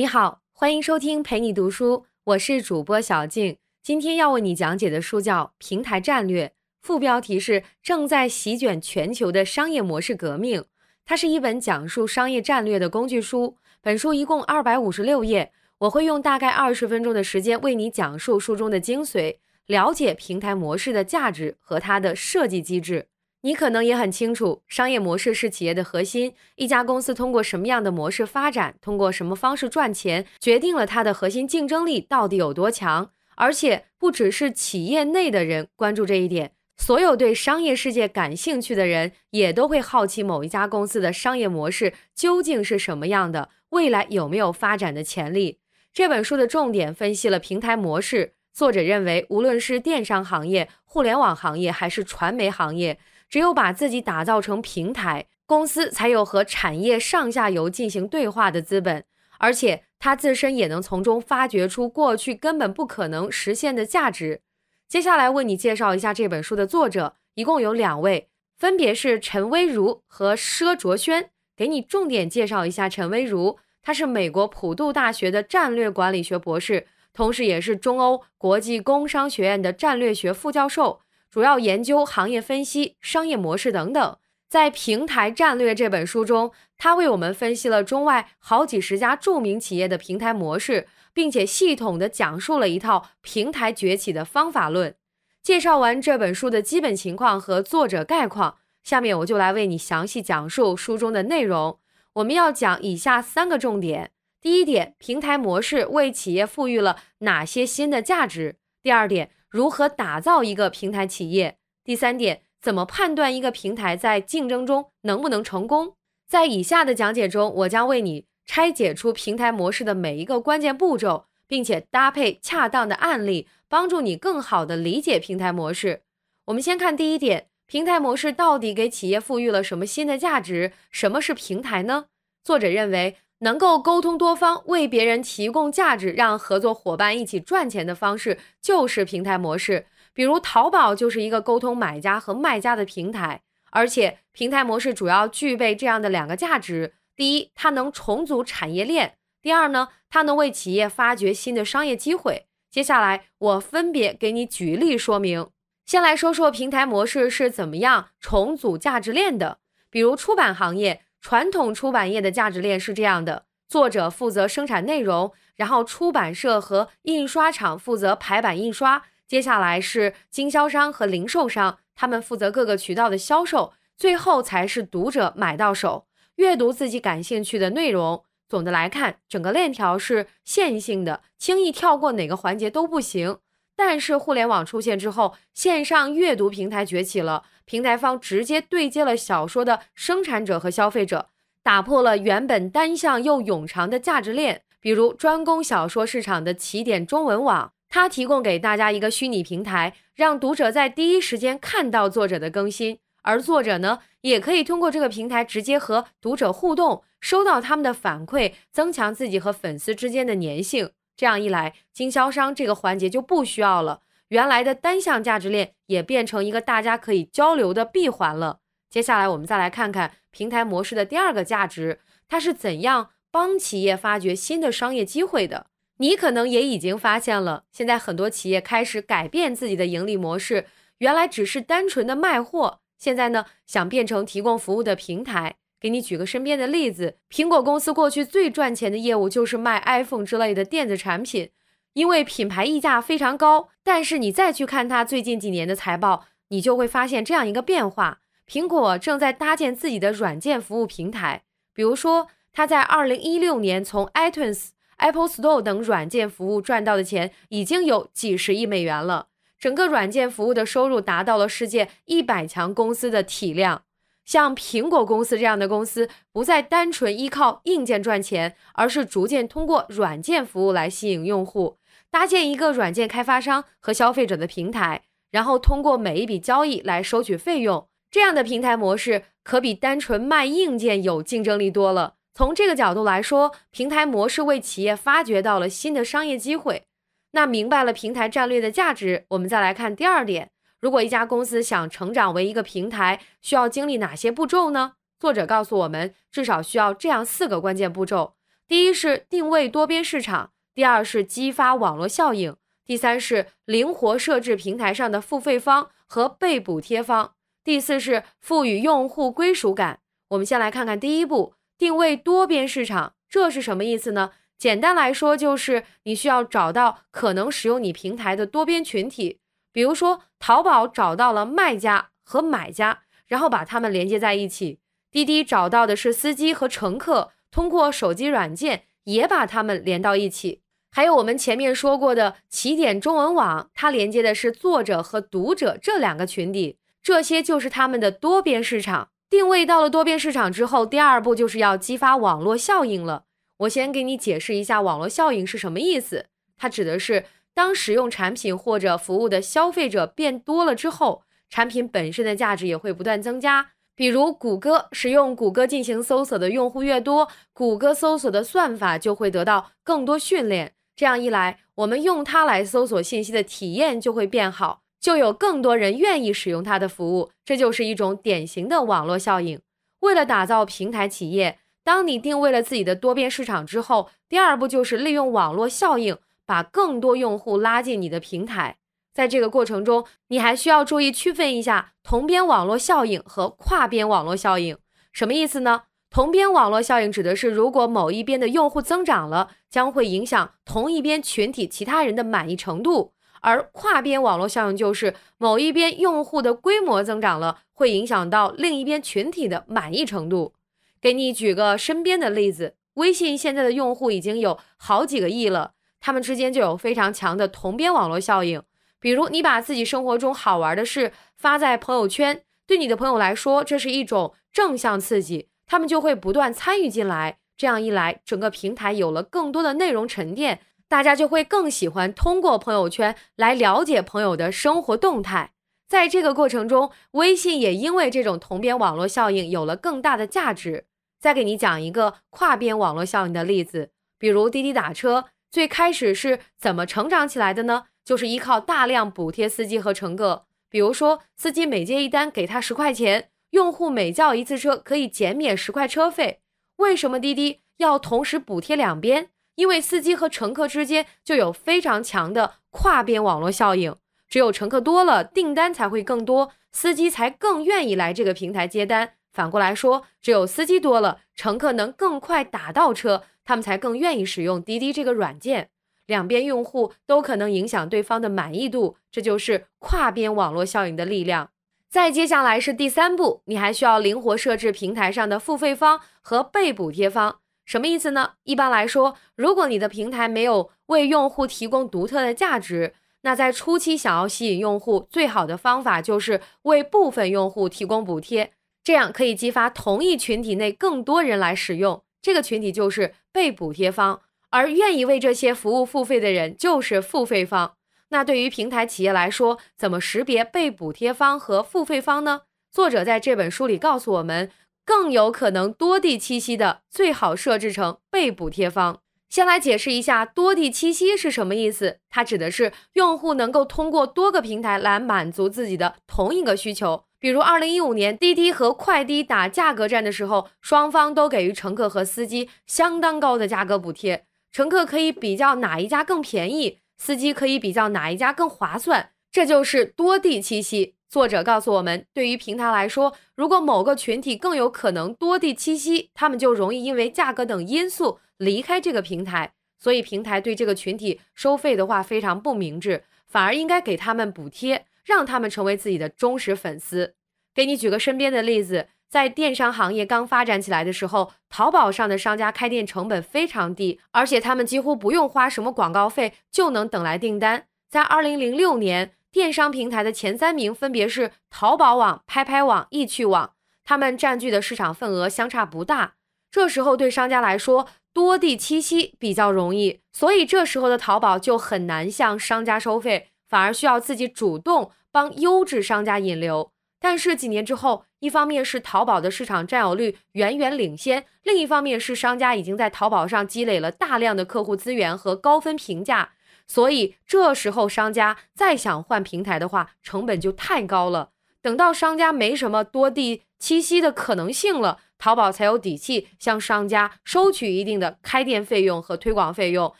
你好，欢迎收听陪你读书，我是主播小静。今天要为你讲解的书叫《平台战略》，副标题是“正在席卷全球的商业模式革命”。它是一本讲述商业战略的工具书。本书一共二百五十六页，我会用大概二十分钟的时间为你讲述书中的精髓，了解平台模式的价值和它的设计机制。你可能也很清楚，商业模式是企业的核心。一家公司通过什么样的模式发展，通过什么方式赚钱，决定了它的核心竞争力到底有多强。而且，不只是企业内的人关注这一点，所有对商业世界感兴趣的人也都会好奇某一家公司的商业模式究竟是什么样的，未来有没有发展的潜力。这本书的重点分析了平台模式。作者认为，无论是电商行业、互联网行业，还是传媒行业。只有把自己打造成平台，公司才有和产业上下游进行对话的资本，而且它自身也能从中发掘出过去根本不可能实现的价值。接下来为你介绍一下这本书的作者，一共有两位，分别是陈薇如和佘卓轩。给你重点介绍一下陈薇如，他是美国普渡大学的战略管理学博士，同时也是中欧国际工商学院的战略学副教授。主要研究行业分析、商业模式等等。在《平台战略》这本书中，他为我们分析了中外好几十家著名企业的平台模式，并且系统地讲述了一套平台崛起的方法论。介绍完这本书的基本情况和作者概况，下面我就来为你详细讲述书中的内容。我们要讲以下三个重点：第一点，平台模式为企业赋予了哪些新的价值；第二点。如何打造一个平台企业？第三点，怎么判断一个平台在竞争中能不能成功？在以下的讲解中，我将为你拆解出平台模式的每一个关键步骤，并且搭配恰当的案例，帮助你更好的理解平台模式。我们先看第一点，平台模式到底给企业赋予了什么新的价值？什么是平台呢？作者认为。能够沟通多方，为别人提供价值，让合作伙伴一起赚钱的方式，就是平台模式。比如淘宝就是一个沟通买家和卖家的平台，而且平台模式主要具备这样的两个价值：第一，它能重组产业链；第二呢，它能为企业发掘新的商业机会。接下来我分别给你举例说明。先来说说平台模式是怎么样重组价值链的，比如出版行业。传统出版业的价值链是这样的：作者负责生产内容，然后出版社和印刷厂负责排版印刷，接下来是经销商和零售商，他们负责各个渠道的销售，最后才是读者买到手，阅读自己感兴趣的内容。总的来看，整个链条是线性的，轻易跳过哪个环节都不行。但是互联网出现之后，线上阅读平台崛起了，平台方直接对接了小说的生产者和消费者，打破了原本单向又冗长的价值链。比如专攻小说市场的起点中文网，它提供给大家一个虚拟平台，让读者在第一时间看到作者的更新，而作者呢，也可以通过这个平台直接和读者互动，收到他们的反馈，增强自己和粉丝之间的粘性。这样一来，经销商这个环节就不需要了，原来的单向价值链也变成一个大家可以交流的闭环了。接下来，我们再来看看平台模式的第二个价值，它是怎样帮企业发掘新的商业机会的。你可能也已经发现了，现在很多企业开始改变自己的盈利模式，原来只是单纯的卖货，现在呢，想变成提供服务的平台。给你举个身边的例子，苹果公司过去最赚钱的业务就是卖 iPhone 之类的电子产品，因为品牌溢价非常高。但是你再去看它最近几年的财报，你就会发现这样一个变化：苹果正在搭建自己的软件服务平台。比如说，它在2016年从 iTunes、Apple Store 等软件服务赚到的钱已经有几十亿美元了，整个软件服务的收入达到了世界一百强公司的体量。像苹果公司这样的公司，不再单纯依靠硬件赚钱，而是逐渐通过软件服务来吸引用户，搭建一个软件开发商和消费者的平台，然后通过每一笔交易来收取费用。这样的平台模式可比单纯卖硬件有竞争力多了。从这个角度来说，平台模式为企业发掘到了新的商业机会。那明白了平台战略的价值，我们再来看第二点。如果一家公司想成长为一个平台，需要经历哪些步骤呢？作者告诉我们，至少需要这样四个关键步骤。第一是定位多边市场，第二是激发网络效应，第三是灵活设置平台上的付费方和被补贴方，第四是赋予用户归属感。我们先来看看第一步，定位多边市场，这是什么意思呢？简单来说，就是你需要找到可能使用你平台的多边群体，比如说淘宝找到了卖家和买家，然后把他们连接在一起。滴滴找到的是司机和乘客，通过手机软件也把他们连到一起。还有我们前面说过的起点中文网，它连接的是作者和读者这两个群体，这些就是他们的多边市场。定位到了多边市场之后，第二步就是要激发网络效应了。我先给你解释一下网络效应是什么意思，它指的是当使用产品或者服务的消费者变多了之后，产品本身的价值也会不断增加。比如谷歌使用谷歌进行搜索的用户越多，谷歌搜索的算法就会得到更多训练。这样一来，我们用它来搜索信息的体验就会变好，就有更多人愿意使用它的服务。这就是一种典型的网络效应。为了打造平台企业，当你定位了自己的多边市场之后，第二步就是利用网络效应，把更多用户拉进你的平台。在这个过程中，你还需要注意区分一下同边网络效应和跨边网络效应。什么意思呢？同边网络效应指的是，如果某一边的用户增长了，将会影响同一边群体其他人的满意程度；而跨边网络效应就是某一边用户的规模增长了，会影响到另一边群体的满意程度。给你举个身边的例子，微信现在的用户已经有好几个亿了，他们之间就有非常强的同边网络效应。比如，你把自己生活中好玩的事发在朋友圈，对你的朋友来说，这是一种正向刺激，他们就会不断参与进来。这样一来，整个平台有了更多的内容沉淀，大家就会更喜欢通过朋友圈来了解朋友的生活动态。在这个过程中，微信也因为这种同边网络效应有了更大的价值。再给你讲一个跨边网络效应的例子，比如滴滴打车，最开始是怎么成长起来的呢？就是依靠大量补贴司机和乘客，比如说司机每接一单给他十块钱，用户每叫一次车可以减免十块车费。为什么滴滴要同时补贴两边？因为司机和乘客之间就有非常强的跨边网络效应，只有乘客多了，订单才会更多，司机才更愿意来这个平台接单。反过来说，只有司机多了，乘客能更快打到车，他们才更愿意使用滴滴这个软件。两边用户都可能影响对方的满意度，这就是跨边网络效应的力量。再接下来是第三步，你还需要灵活设置平台上的付费方和被补贴方。什么意思呢？一般来说，如果你的平台没有为用户提供独特的价值，那在初期想要吸引用户，最好的方法就是为部分用户提供补贴，这样可以激发同一群体内更多人来使用。这个群体就是被补贴方。而愿意为这些服务付费的人就是付费方。那对于平台企业来说，怎么识别被补贴方和付费方呢？作者在这本书里告诉我们，更有可能多地栖息的最好设置成被补贴方。先来解释一下多地栖息是什么意思。它指的是用户能够通过多个平台来满足自己的同一个需求。比如，二零一五年滴滴和快滴打价格战的时候，双方都给予乘客和司机相当高的价格补贴。乘客可以比较哪一家更便宜，司机可以比较哪一家更划算，这就是多地栖息。作者告诉我们，对于平台来说，如果某个群体更有可能多地栖息，他们就容易因为价格等因素离开这个平台。所以，平台对这个群体收费的话非常不明智，反而应该给他们补贴，让他们成为自己的忠实粉丝。给你举个身边的例子。在电商行业刚发展起来的时候，淘宝上的商家开店成本非常低，而且他们几乎不用花什么广告费就能等来订单。在二零零六年，电商平台的前三名分别是淘宝网、拍拍网、易趣网，他们占据的市场份额相差不大。这时候对商家来说，多地栖息比较容易，所以这时候的淘宝就很难向商家收费，反而需要自己主动帮优质商家引流。但是几年之后，一方面是淘宝的市场占有率远远领先，另一方面是商家已经在淘宝上积累了大量的客户资源和高分评价，所以这时候商家再想换平台的话，成本就太高了。等到商家没什么多地栖息的可能性了，淘宝才有底气向商家收取一定的开店费用和推广费用，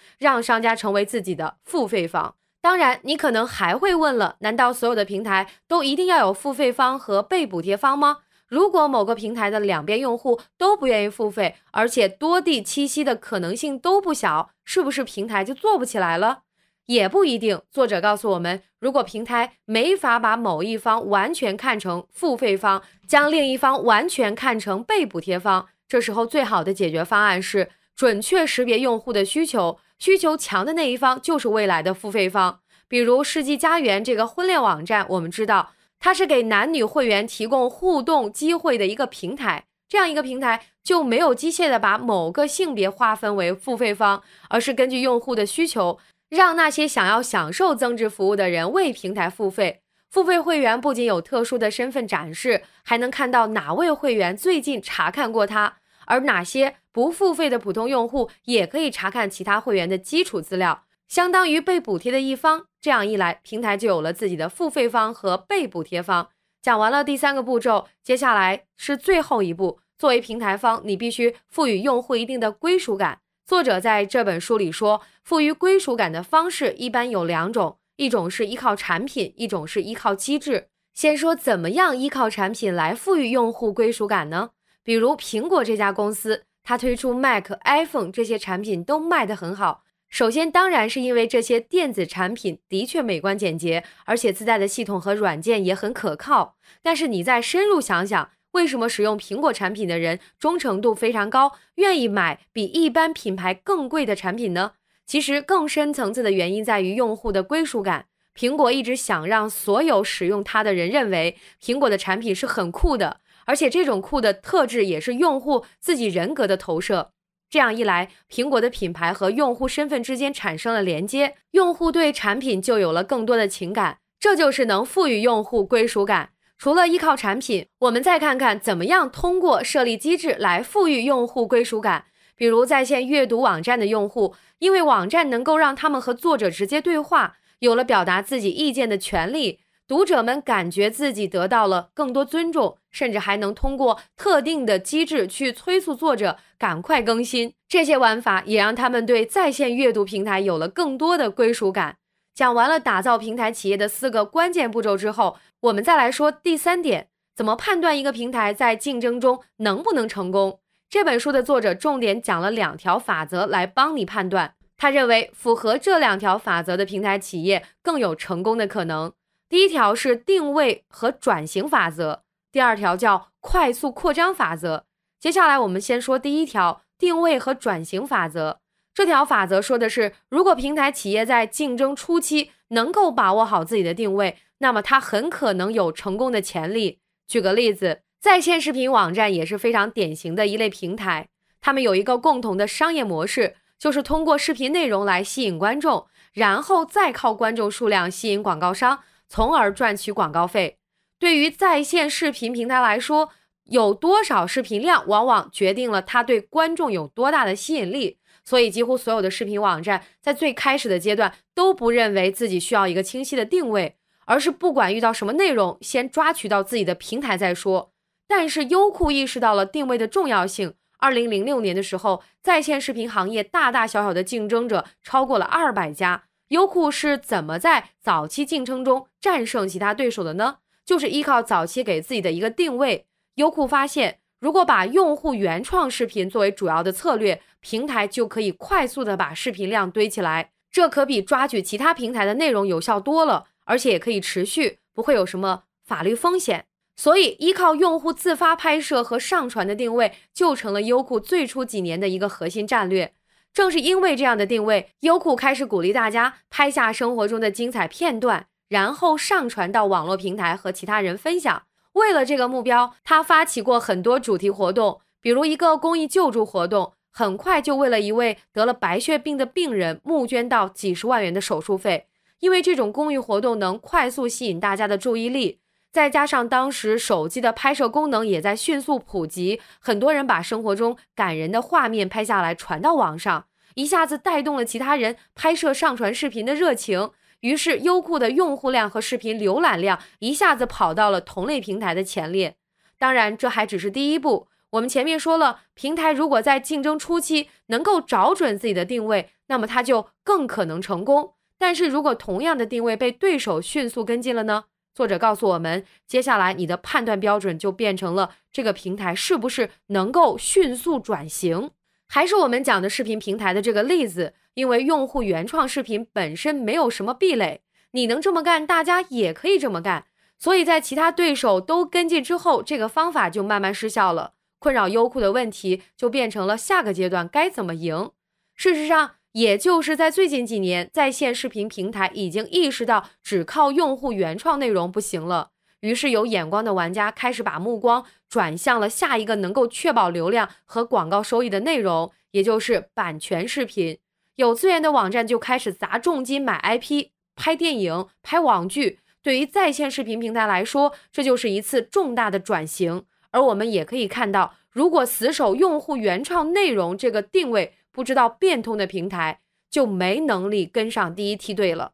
让商家成为自己的付费方。当然，你可能还会问了：难道所有的平台都一定要有付费方和被补贴方吗？如果某个平台的两边用户都不愿意付费，而且多地栖息的可能性都不小，是不是平台就做不起来了？也不一定。作者告诉我们，如果平台没法把某一方完全看成付费方，将另一方完全看成被补贴方，这时候最好的解决方案是准确识别用户的需求。需求强的那一方就是未来的付费方，比如世纪佳缘这个婚恋网站，我们知道它是给男女会员提供互动机会的一个平台，这样一个平台就没有机械的把某个性别划分为付费方，而是根据用户的需求，让那些想要享受增值服务的人为平台付费。付费会员不仅有特殊的身份展示，还能看到哪位会员最近查看过他。而哪些不付费的普通用户也可以查看其他会员的基础资料，相当于被补贴的一方。这样一来，平台就有了自己的付费方和被补贴方。讲完了第三个步骤，接下来是最后一步。作为平台方，你必须赋予用户一定的归属感。作者在这本书里说，赋予归属感的方式一般有两种，一种是依靠产品，一种是依靠机制。先说怎么样依靠产品来赋予用户归属感呢？比如苹果这家公司，它推出 Mac、iPhone 这些产品都卖得很好。首先，当然是因为这些电子产品的确美观简洁，而且自带的系统和软件也很可靠。但是你再深入想想，为什么使用苹果产品的人忠诚度非常高，愿意买比一般品牌更贵的产品呢？其实更深层次的原因在于用户的归属感。苹果一直想让所有使用它的人认为苹果的产品是很酷的。而且这种酷的特质也是用户自己人格的投射。这样一来，苹果的品牌和用户身份之间产生了连接，用户对产品就有了更多的情感。这就是能赋予用户归属感。除了依靠产品，我们再看看怎么样通过设立机制来赋予用户归属感。比如在线阅读网站的用户，因为网站能够让他们和作者直接对话，有了表达自己意见的权利。读者们感觉自己得到了更多尊重，甚至还能通过特定的机制去催促作者赶快更新。这些玩法也让他们对在线阅读平台有了更多的归属感。讲完了打造平台企业的四个关键步骤之后，我们再来说第三点：怎么判断一个平台在竞争中能不能成功？这本书的作者重点讲了两条法则来帮你判断。他认为符合这两条法则的平台企业更有成功的可能。第一条是定位和转型法则，第二条叫快速扩张法则。接下来我们先说第一条定位和转型法则。这条法则说的是，如果平台企业在竞争初期能够把握好自己的定位，那么它很可能有成功的潜力。举个例子，在线视频网站也是非常典型的一类平台，他们有一个共同的商业模式，就是通过视频内容来吸引观众，然后再靠观众数量吸引广告商。从而赚取广告费。对于在线视频平台来说，有多少视频量，往往决定了它对观众有多大的吸引力。所以，几乎所有的视频网站在最开始的阶段都不认为自己需要一个清晰的定位，而是不管遇到什么内容，先抓取到自己的平台再说。但是，优酷意识到了定位的重要性。二零零六年的时候，在线视频行业大大小小的竞争者超过了二百家。优酷是怎么在早期竞争中战胜其他对手的呢？就是依靠早期给自己的一个定位。优酷发现，如果把用户原创视频作为主要的策略，平台就可以快速的把视频量堆起来。这可比抓取其他平台的内容有效多了，而且也可以持续，不会有什么法律风险。所以，依靠用户自发拍摄和上传的定位，就成了优酷最初几年的一个核心战略。正是因为这样的定位，优酷开始鼓励大家拍下生活中的精彩片段，然后上传到网络平台和其他人分享。为了这个目标，他发起过很多主题活动，比如一个公益救助活动，很快就为了一位得了白血病的病人募捐到几十万元的手术费。因为这种公益活动能快速吸引大家的注意力。再加上当时手机的拍摄功能也在迅速普及，很多人把生活中感人的画面拍下来传到网上，一下子带动了其他人拍摄上传视频的热情。于是优酷的用户量和视频浏览量一下子跑到了同类平台的前列。当然，这还只是第一步。我们前面说了，平台如果在竞争初期能够找准自己的定位，那么它就更可能成功。但是如果同样的定位被对手迅速跟进了呢？作者告诉我们，接下来你的判断标准就变成了这个平台是不是能够迅速转型。还是我们讲的视频平台的这个例子，因为用户原创视频本身没有什么壁垒，你能这么干，大家也可以这么干。所以在其他对手都跟进之后，这个方法就慢慢失效了。困扰优酷的问题就变成了下个阶段该怎么赢。事实上，也就是在最近几年，在线视频平台已经意识到只靠用户原创内容不行了，于是有眼光的玩家开始把目光转向了下一个能够确保流量和广告收益的内容，也就是版权视频。有资源的网站就开始砸重金买 IP、拍电影、拍网剧。对于在线视频平台来说，这就是一次重大的转型。而我们也可以看到，如果死守用户原创内容这个定位，不知道变通的平台就没能力跟上第一梯队了。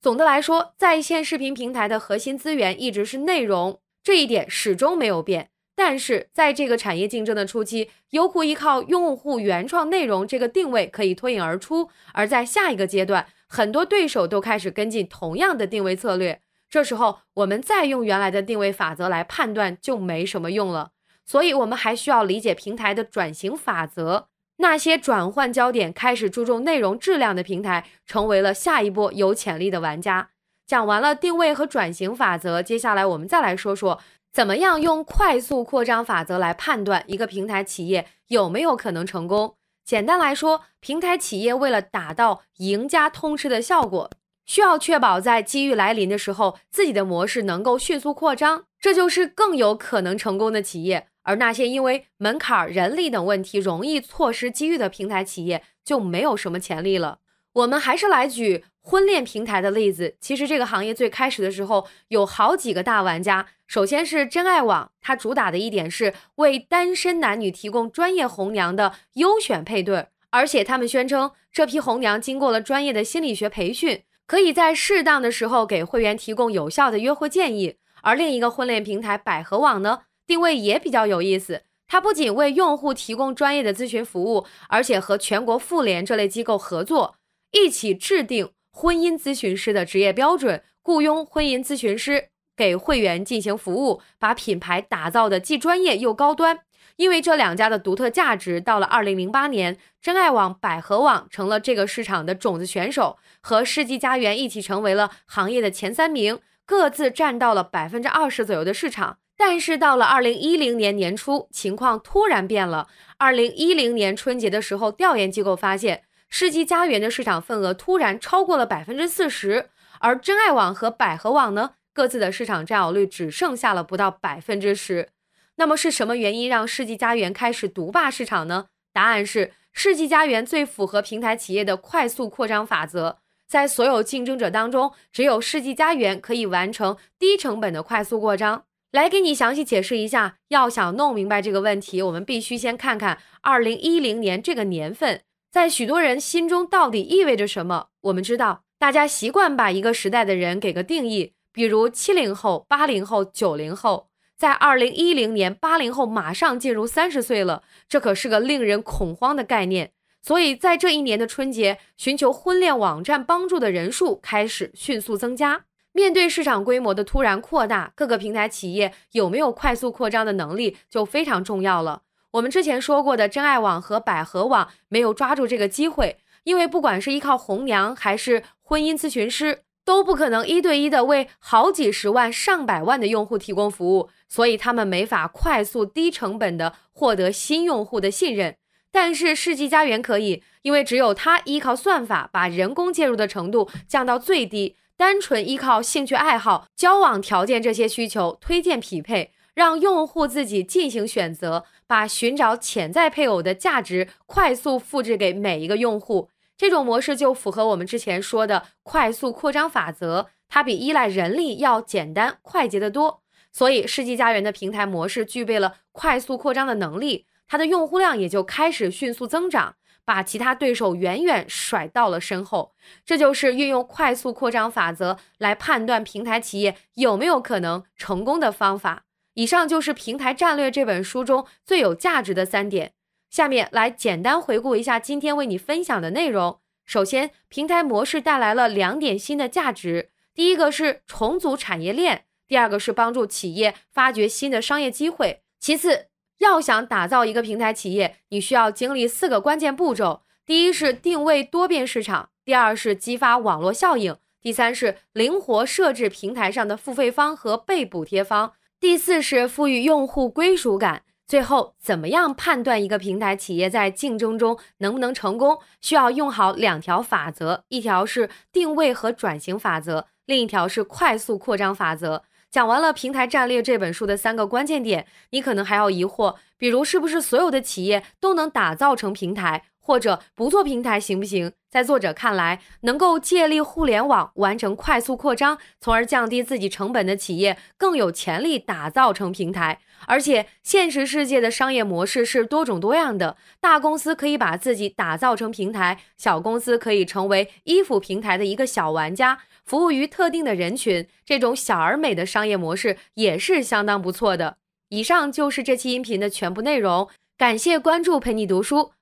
总的来说，在线视频平台的核心资源一直是内容，这一点始终没有变。但是在这个产业竞争的初期，优酷依靠用户原创内容这个定位可以脱颖而出；而在下一个阶段，很多对手都开始跟进同样的定位策略。这时候，我们再用原来的定位法则来判断就没什么用了。所以，我们还需要理解平台的转型法则。那些转换焦点、开始注重内容质量的平台，成为了下一波有潜力的玩家。讲完了定位和转型法则，接下来我们再来说说，怎么样用快速扩张法则来判断一个平台企业有没有可能成功。简单来说，平台企业为了达到赢家通吃的效果。需要确保在机遇来临的时候，自己的模式能够迅速扩张，这就是更有可能成功的企业。而那些因为门槛、人力等问题容易错失机遇的平台企业，就没有什么潜力了。我们还是来举婚恋平台的例子。其实这个行业最开始的时候有好几个大玩家。首先是真爱网，它主打的一点是为单身男女提供专业红娘的优选配对，而且他们宣称这批红娘经过了专业的心理学培训。可以在适当的时候给会员提供有效的约会建议，而另一个婚恋平台百合网呢，定位也比较有意思。它不仅为用户提供专业的咨询服务，而且和全国妇联这类机构合作，一起制定婚姻咨询师的职业标准，雇佣婚姻咨询师给会员进行服务，把品牌打造的既专业又高端。因为这两家的独特价值，到了二零零八年，真爱网、百合网成了这个市场的种子选手，和世纪佳缘一起成为了行业的前三名，各自占到了百分之二十左右的市场。但是到了二零一零年年初，情况突然变了。二零一零年春节的时候，调研机构发现，世纪佳缘的市场份额突然超过了百分之四十，而真爱网和百合网呢，各自的市场占有率只剩下了不到百分之十。那么是什么原因让世纪佳缘开始独霸市场呢？答案是世纪佳缘最符合平台企业的快速扩张法则。在所有竞争者当中，只有世纪佳缘可以完成低成本的快速扩张。来给你详细解释一下。要想弄明白这个问题，我们必须先看看二零一零年这个年份在许多人心中到底意味着什么。我们知道，大家习惯把一个时代的人给个定义，比如七零后、八零后、九零后。在二零一零年，八零后马上进入三十岁了，这可是个令人恐慌的概念。所以在这一年的春节，寻求婚恋网站帮助的人数开始迅速增加。面对市场规模的突然扩大，各个平台企业有没有快速扩张的能力就非常重要了。我们之前说过的真爱网和百合网没有抓住这个机会，因为不管是依靠红娘还是婚姻咨询师。都不可能一对一的为好几十万、上百万的用户提供服务，所以他们没法快速、低成本的获得新用户的信任。但是世纪佳缘可以，因为只有它依靠算法把人工介入的程度降到最低，单纯依靠兴趣爱好、交往条件这些需求推荐匹配，让用户自己进行选择，把寻找潜在配偶的价值快速复制给每一个用户。这种模式就符合我们之前说的快速扩张法则，它比依赖人力要简单快捷得多。所以世纪佳缘的平台模式具备了快速扩张的能力，它的用户量也就开始迅速增长，把其他对手远远甩到了身后。这就是运用快速扩张法则来判断平台企业有没有可能成功的方法。以上就是《平台战略》这本书中最有价值的三点。下面来简单回顾一下今天为你分享的内容。首先，平台模式带来了两点新的价值：第一个是重组产业链，第二个是帮助企业发掘新的商业机会。其次，要想打造一个平台企业，你需要经历四个关键步骤：第一是定位多变市场，第二是激发网络效应，第三是灵活设置平台上的付费方和被补贴方，第四是赋予用户归属感。最后，怎么样判断一个平台企业在竞争中能不能成功？需要用好两条法则，一条是定位和转型法则，另一条是快速扩张法则。讲完了《平台战略》这本书的三个关键点，你可能还要疑惑，比如是不是所有的企业都能打造成平台？或者不做平台行不行？在作者看来，能够借力互联网完成快速扩张，从而降低自己成本的企业更有潜力打造成平台。而且，现实世界的商业模式是多种多样的，大公司可以把自己打造成平台，小公司可以成为衣服平台的一个小玩家，服务于特定的人群。这种小而美的商业模式也是相当不错的。以上就是这期音频的全部内容，感谢关注，陪你读书。